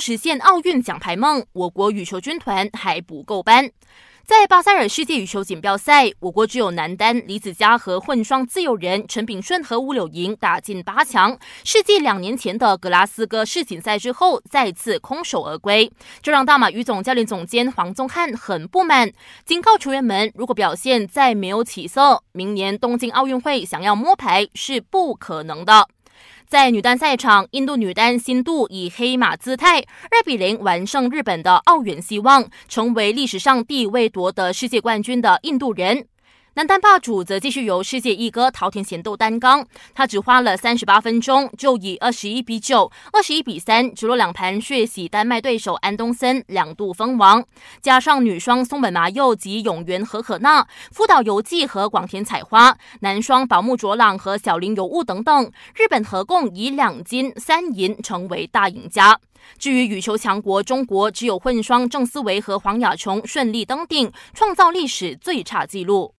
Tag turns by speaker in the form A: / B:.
A: 实现奥运奖牌梦，我国羽球军团还不够班。在巴塞尔世界羽球锦标赛，我国只有男单李子嘉和混双自由人陈炳顺和吴柳莹打进八强。世纪两年前的格拉斯哥世锦赛之后，再次空手而归，这让大马羽总教练总监黄宗汉很不满，警告球员们：如果表现再没有起色，明年东京奥运会想要摸牌是不可能的。在女单赛场，印度女单新度以黑马姿态二比零完胜日本的奥原希望，成为历史上第一位夺得世界冠军的印度人。男单霸主则继续由世界一哥桃田贤斗担纲，他只花了三十八分钟就以二十一比九、二十一比三直落两盘血洗丹麦对手安东森，两度封王。加上女双松本麻佑及永原和可娜、福岛游纪和广田彩花，男双宝木卓朗和小林尤物等等，日本合共以两金三银成为大赢家。至于羽球强国中国，只有混双郑思维和黄雅琼顺利登顶，创造历史最差纪录。